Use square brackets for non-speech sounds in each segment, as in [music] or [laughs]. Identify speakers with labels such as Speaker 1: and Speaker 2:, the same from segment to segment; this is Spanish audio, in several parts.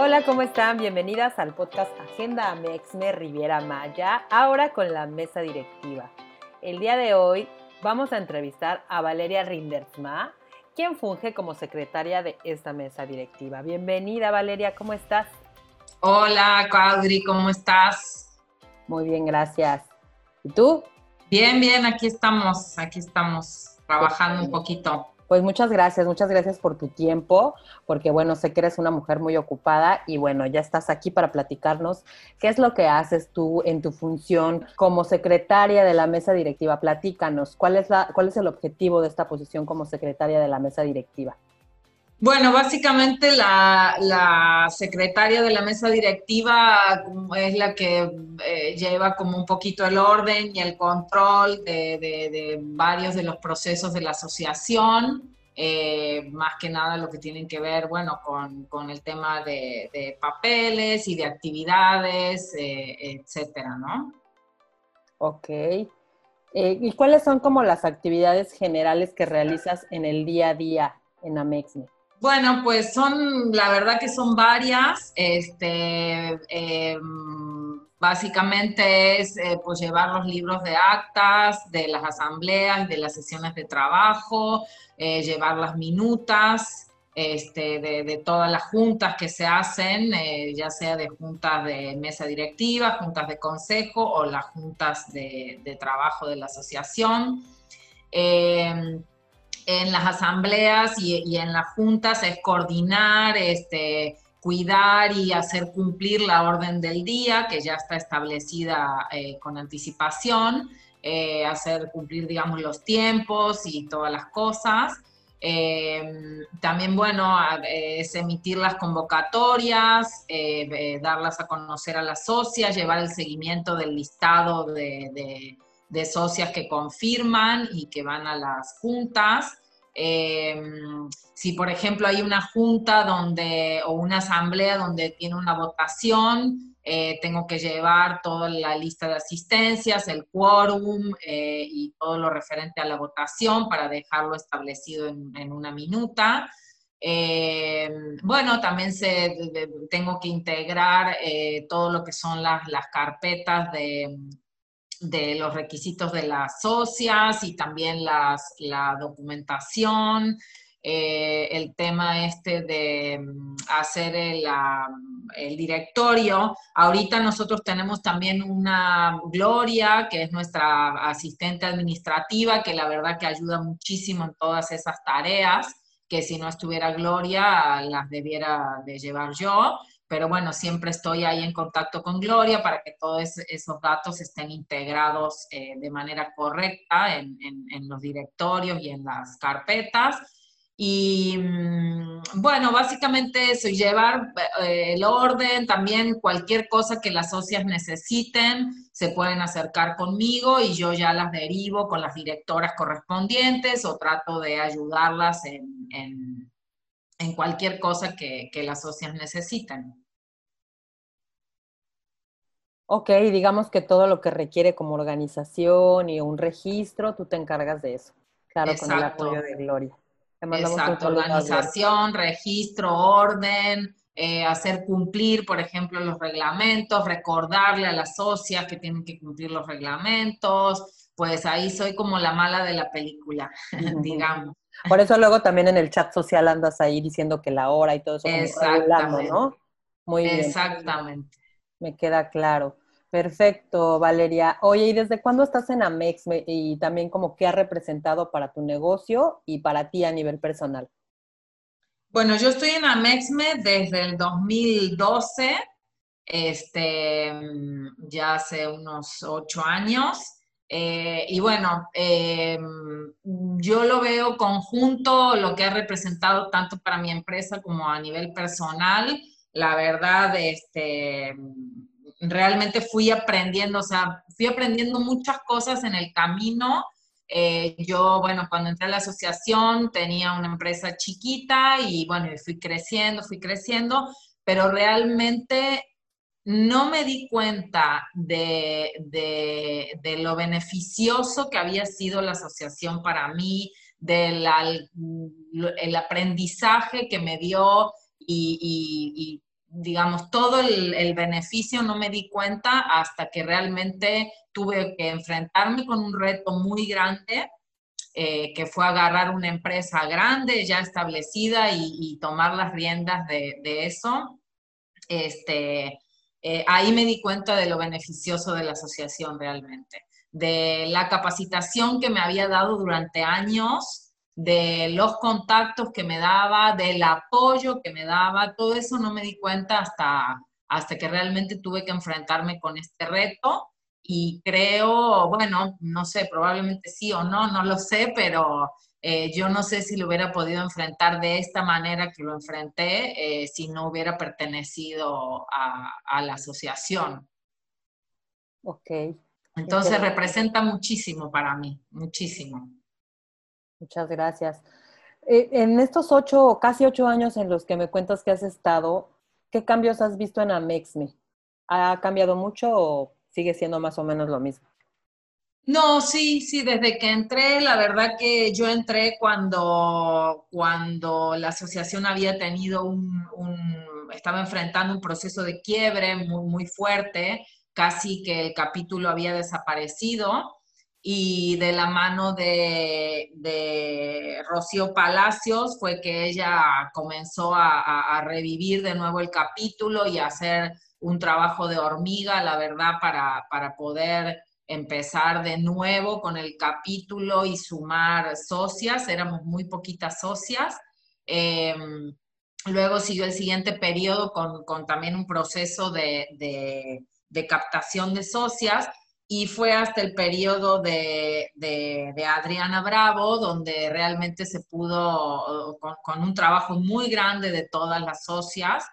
Speaker 1: Hola, ¿cómo están? Bienvenidas al podcast Agenda Amexme Riviera Maya, ahora con la mesa directiva. El día de hoy vamos a entrevistar a Valeria Rindersma, quien funge como secretaria de esta mesa directiva. Bienvenida Valeria, ¿cómo estás?
Speaker 2: Hola, Caudri, ¿cómo estás?
Speaker 1: Muy bien, gracias. ¿Y tú?
Speaker 2: Bien, bien, aquí estamos, aquí estamos trabajando un poquito.
Speaker 1: Pues muchas gracias, muchas gracias por tu tiempo, porque bueno, sé que eres una mujer muy ocupada y bueno, ya estás aquí para platicarnos qué es lo que haces tú en tu función como secretaria de la mesa directiva. Platícanos, ¿cuál es, la, cuál es el objetivo de esta posición como secretaria de la mesa directiva?
Speaker 2: Bueno, básicamente la, secretaria de la mesa directiva es la que eh, lleva como un poquito el orden y el control de, varios de los procesos de la asociación, eh, más que nada lo que tienen que ver, bueno, con, el tema de, papeles y de actividades, eh, etcétera, ¿no?
Speaker 1: Ok. ¿Y cuáles son como las actividades generales que realizas en el día a día en Amexme?
Speaker 2: Bueno, pues son, la verdad que son varias. Este, em, básicamente es eh, pues llevar los libros de actas de las asambleas, de las sesiones de trabajo, eh, llevar las minutas este, de, todas las juntas que se hacen, eh, ya sea de juntas de mesa directiva, juntas de consejo o las juntas de trabajo de la asociación. En las asambleas y, en las juntas es coordinar, este, cuidar y hacer cumplir la orden del día, que ya está establecida eh, con anticipación, eh, hacer cumplir, digamos, los tiempos y todas las cosas. Eh, también, bueno, es emitir las convocatorias, darlas a conocer a las socias, llevar el seguimiento del listado de socias que confirman y que van a las juntas. Em, si, por ejemplo, hay una junta donde, o una asamblea donde tiene una votación, eh, tengo que llevar toda la lista de asistencias, el quórum eh, y todo lo referente a la votación para dejarlo establecido en, una minuta. Em, bueno, también tengo que integrar eh, todo lo que son las carpetas de, de los requisitos de las socias y también las, la documentación, eh, el tema este de mm, hacer el, el, directorio. Ahorita nosotros tenemos también una Gloria, que es nuestra asistente administrativa, que la verdad que ayuda muchísimo en todas esas tareas, que si no estuviera Gloria las debiera de llevar yo pero bueno, siempre estoy ahí en contacto con Gloria para que todos esos datos estén integrados eh, de manera correcta en, los directorios y en las carpetas. Y mm, bueno, básicamente eso, llevar eh, el orden, también cualquier cosa que las socias necesiten, se pueden acercar conmigo y yo ya las derivo con las directoras correspondientes o trato de ayudarlas en en cualquier cosa que, las socias necesiten.
Speaker 1: Ok, digamos que todo lo que requiere como organización y un registro, tú te encargas de eso. Claro, con el apoyo de Gloria.
Speaker 2: Exacto, organización, registro, orden, eh, hacer cumplir, por ejemplo, los reglamentos, recordarle a las socias que tienen que cumplir los reglamentos, pues ahí soy como la mala de la película, [laughs] digamos.
Speaker 1: Por eso luego también en el chat social andas ahí diciendo que la hora y todo eso,
Speaker 2: Exactamente.
Speaker 1: ¿no?
Speaker 2: Muy bien. Exactamente.
Speaker 1: Me queda claro. Perfecto, Valeria. Oye, ¿y desde cuándo estás en Amex y también como qué ha representado para tu negocio y para ti a nivel personal?
Speaker 2: Bueno, yo estoy en Amexme desde el 2012, este, ya hace unos ocho años. Eh, y bueno, em, yo lo veo conjunto, lo que ha representado tanto para mi empresa como a nivel personal. La verdad, este, realmente fui aprendiendo, o sea, fui aprendiendo muchas cosas en el camino. Eh, yo, bueno, cuando entré a la asociación tenía una empresa chiquita y bueno, fui creciendo, fui creciendo, pero realmente no me di cuenta de, lo beneficioso que había sido la asociación para mí, del el aprendizaje que me dio y, digamos, todo el, beneficio no me di cuenta hasta que realmente tuve que enfrentarme con un reto muy grande, eh, que fue agarrar una empresa grande, ya establecida, y, tomar las riendas de, de eso. Este, eh, ahí me di cuenta de lo beneficioso de la asociación realmente, de la capacitación que me había dado durante años, de los contactos que me daba, del apoyo que me daba, todo eso no me di cuenta hasta, hasta que realmente tuve que enfrentarme con este reto. Y creo, bueno, no sé, probablemente sí o no, no lo sé, pero eh, yo no sé si lo hubiera podido enfrentar de esta manera que lo enfrenté eh, si no hubiera pertenecido a, la asociación.
Speaker 1: Ok.
Speaker 2: Entonces representa muchísimo para mí, muchísimo.
Speaker 1: Muchas gracias. Eh, en estos ocho, casi ocho años en los que me cuentas que has estado, ¿qué cambios has visto en Amexme? ¿Ha cambiado mucho o sigue siendo más o menos lo mismo?
Speaker 2: No, sí, sí, desde que entré, la verdad que yo entré cuando, cuando la asociación había tenido un, estaba enfrentando un proceso de quiebre muy, muy fuerte, casi que el capítulo había desaparecido y de la mano de, Rocío Palacios fue que ella comenzó a, a, revivir de nuevo el capítulo y a hacer un trabajo de hormiga, la verdad, para, para poder empezar de nuevo con el capítulo y sumar socias, éramos muy poquitas socias. Em, luego siguió el siguiente periodo con, también un proceso de, captación de socias y fue hasta el periodo de, Adriana Bravo, donde realmente se pudo, con, un trabajo muy grande de todas las socias,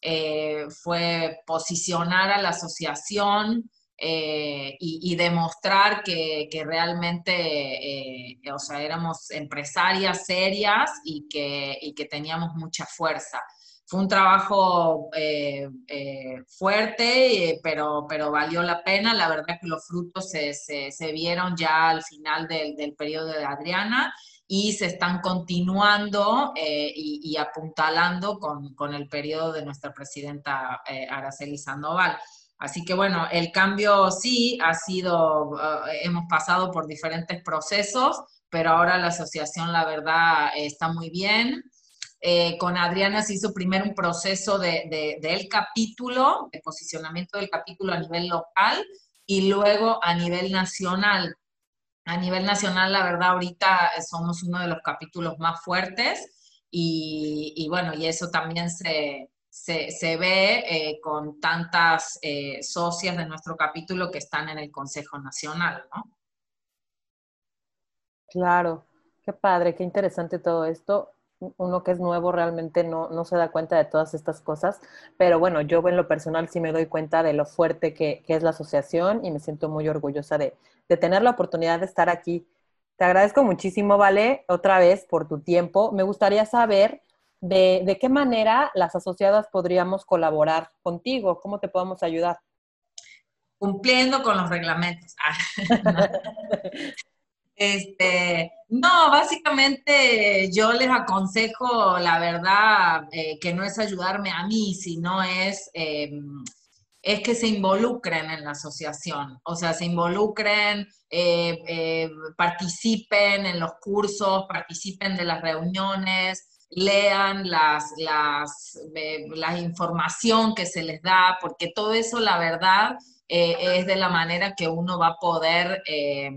Speaker 2: eh, fue posicionar a la asociación, eh, y, demostrar que, realmente, eh, o sea, éramos empresarias serias y que, que teníamos mucha fuerza. Fue un trabajo eh, fuerte, pero, pero valió la pena. La verdad que los frutos se, vieron ya al final del, del, periodo de Adriana y se están continuando y, apuntalando con, con, el periodo de nuestra presidenta Araceli Sandoval. Así que bueno, el cambio sí ha sido, eh, hemos pasado por diferentes procesos, pero ahora la asociación, la verdad, está muy bien. Eh, con Adriana se hizo primero un proceso de, del capítulo, de posicionamiento del capítulo a nivel local y luego a nivel nacional. A nivel nacional, la verdad, ahorita somos uno de los capítulos más fuertes y, y bueno, y eso también se, se, ve eh, con tantas eh, socias de nuestro capítulo que están en el Consejo Nacional, ¿no?
Speaker 1: Claro, qué padre, qué interesante todo esto. Uno que es nuevo realmente no, se da cuenta de todas estas cosas, pero bueno, yo en lo personal sí me doy cuenta de lo fuerte que, es la asociación y me siento muy orgullosa de, de tener la oportunidad de estar aquí. Te agradezco muchísimo, Vale, otra vez por tu tiempo. Me gustaría saber de, qué manera las asociadas podríamos colaborar contigo, cómo te podemos ayudar.
Speaker 2: Cumpliendo con los reglamentos. Ah, [laughs] este, no, básicamente yo les aconsejo, la verdad, eh, que no es ayudarme a mí, sino es, em, es que se involucren en la asociación, o sea, se involucren, eh, eh, participen en los cursos, participen de las reuniones, lean las, las, la información que se les da, porque todo eso, la verdad, eh, es de la manera que uno va a poder, eh,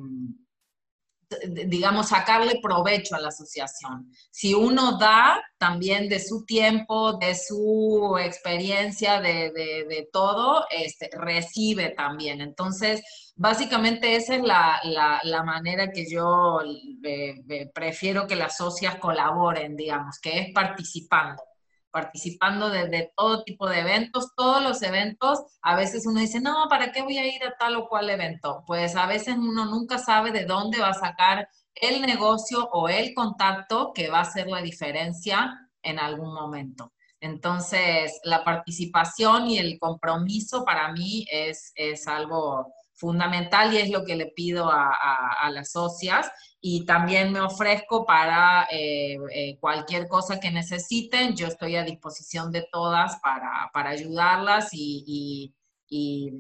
Speaker 2: digamos, sacarle provecho a la asociación. Si uno da también de su tiempo, de su experiencia, de, de, todo, este, recibe también. Entonces, básicamente esa es la, la, manera que yo eh, prefiero que las socias colaboren, digamos, que es participando participando de, todo tipo de eventos, todos los eventos, a veces uno dice, no, ¿para qué voy a ir a tal o cual evento? Pues a veces uno nunca sabe de dónde va a sacar el negocio o el contacto que va a hacer la diferencia en algún momento. Entonces, la participación y el compromiso para mí es, es algo fundamental y es lo que le pido a, a las socias y también me ofrezco para eh, eh, cualquier cosa que necesiten. Yo estoy a disposición de todas para, para ayudarlas y, y,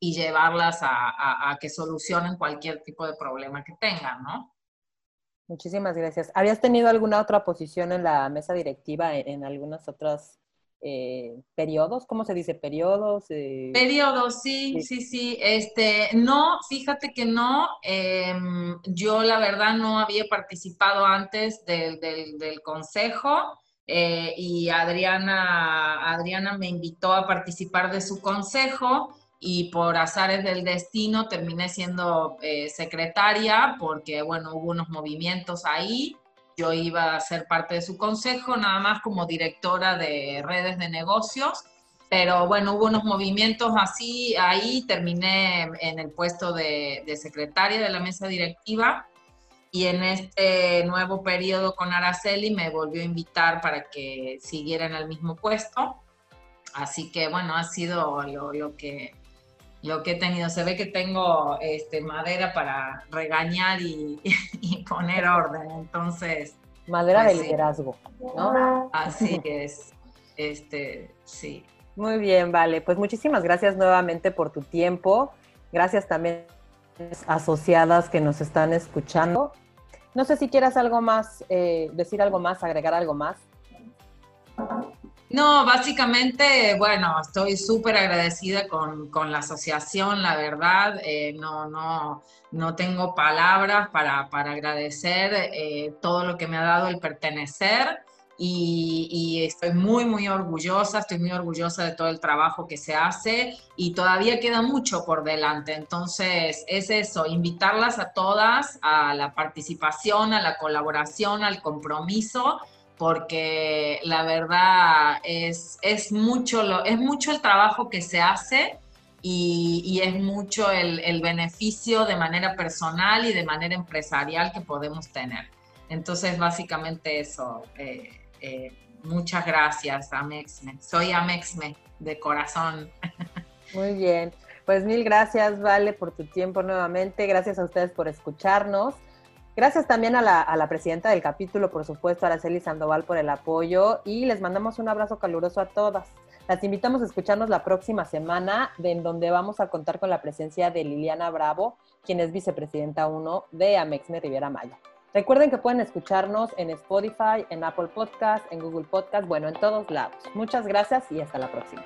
Speaker 2: llevarlas a, a, que solucionen cualquier tipo de problema que tengan, ¿no?
Speaker 1: Muchísimas gracias. ¿Habías tenido alguna otra posición en la mesa directiva en algunas otras eh, periodos, ¿cómo se dice? ¿Periodos?
Speaker 2: Eh, periodos, sí, sí, sí, Este, no, fíjate que no. Em, yo la verdad no había participado antes del, del, consejo eh, y Adriana, Adriana me invitó a participar de su consejo y por azares del destino terminé siendo secretaria porque, bueno, hubo unos movimientos ahí yo iba a ser parte de su consejo, nada más como directora de redes de negocios, pero bueno, hubo unos movimientos así, ahí terminé en el puesto de, secretaria de la mesa directiva y en este nuevo periodo con Araceli me volvió a invitar para que siguiera en el mismo puesto. Así que bueno, ha sido lo, lo que lo que he tenido. Se ve que tengo este, madera para regañar y, [laughs] poner orden, entonces...
Speaker 1: Madera pues de liderazgo, ¿no?
Speaker 2: Así es, este, sí.
Speaker 1: Muy bien, vale. Pues muchísimas gracias nuevamente por tu tiempo. Gracias también asociadas que nos están escuchando. No sé si quieras algo más, eh, decir algo más, agregar algo más.
Speaker 2: No, básicamente, bueno, estoy súper agradecida con, la asociación, la verdad, eh, no, no, no tengo palabras para, agradecer eh, todo lo que me ha dado el pertenecer y, estoy muy, muy orgullosa, estoy muy orgullosa de todo el trabajo que se hace y todavía queda mucho por delante. Entonces, es eso, invitarlas a todas a la participación, a la colaboración, al compromiso porque la verdad es, es, mucho, lo, es mucho el trabajo que se hace y, es mucho el, beneficio de manera personal y de manera empresarial que podemos tener. Entonces, básicamente eso. Eh, eh, muchas gracias, Amexme. Soy Amexme de corazón. [laughs]
Speaker 1: Muy bien. Pues mil gracias, Vale, por tu tiempo nuevamente. Gracias a ustedes por escucharnos. Gracias también a la, presidenta del capítulo, por supuesto, Araceli Sandoval, por el apoyo y les mandamos un abrazo caluroso a todas. Las invitamos a escucharnos la próxima semana, en donde vamos a contar con la presencia de Liliana Bravo, quien es vicepresidenta 1 de Amexme Riviera Maya. Recuerden que pueden escucharnos en Spotify, en Apple Podcast, en Google Podcast, bueno, en todos lados. Muchas gracias y hasta la próxima.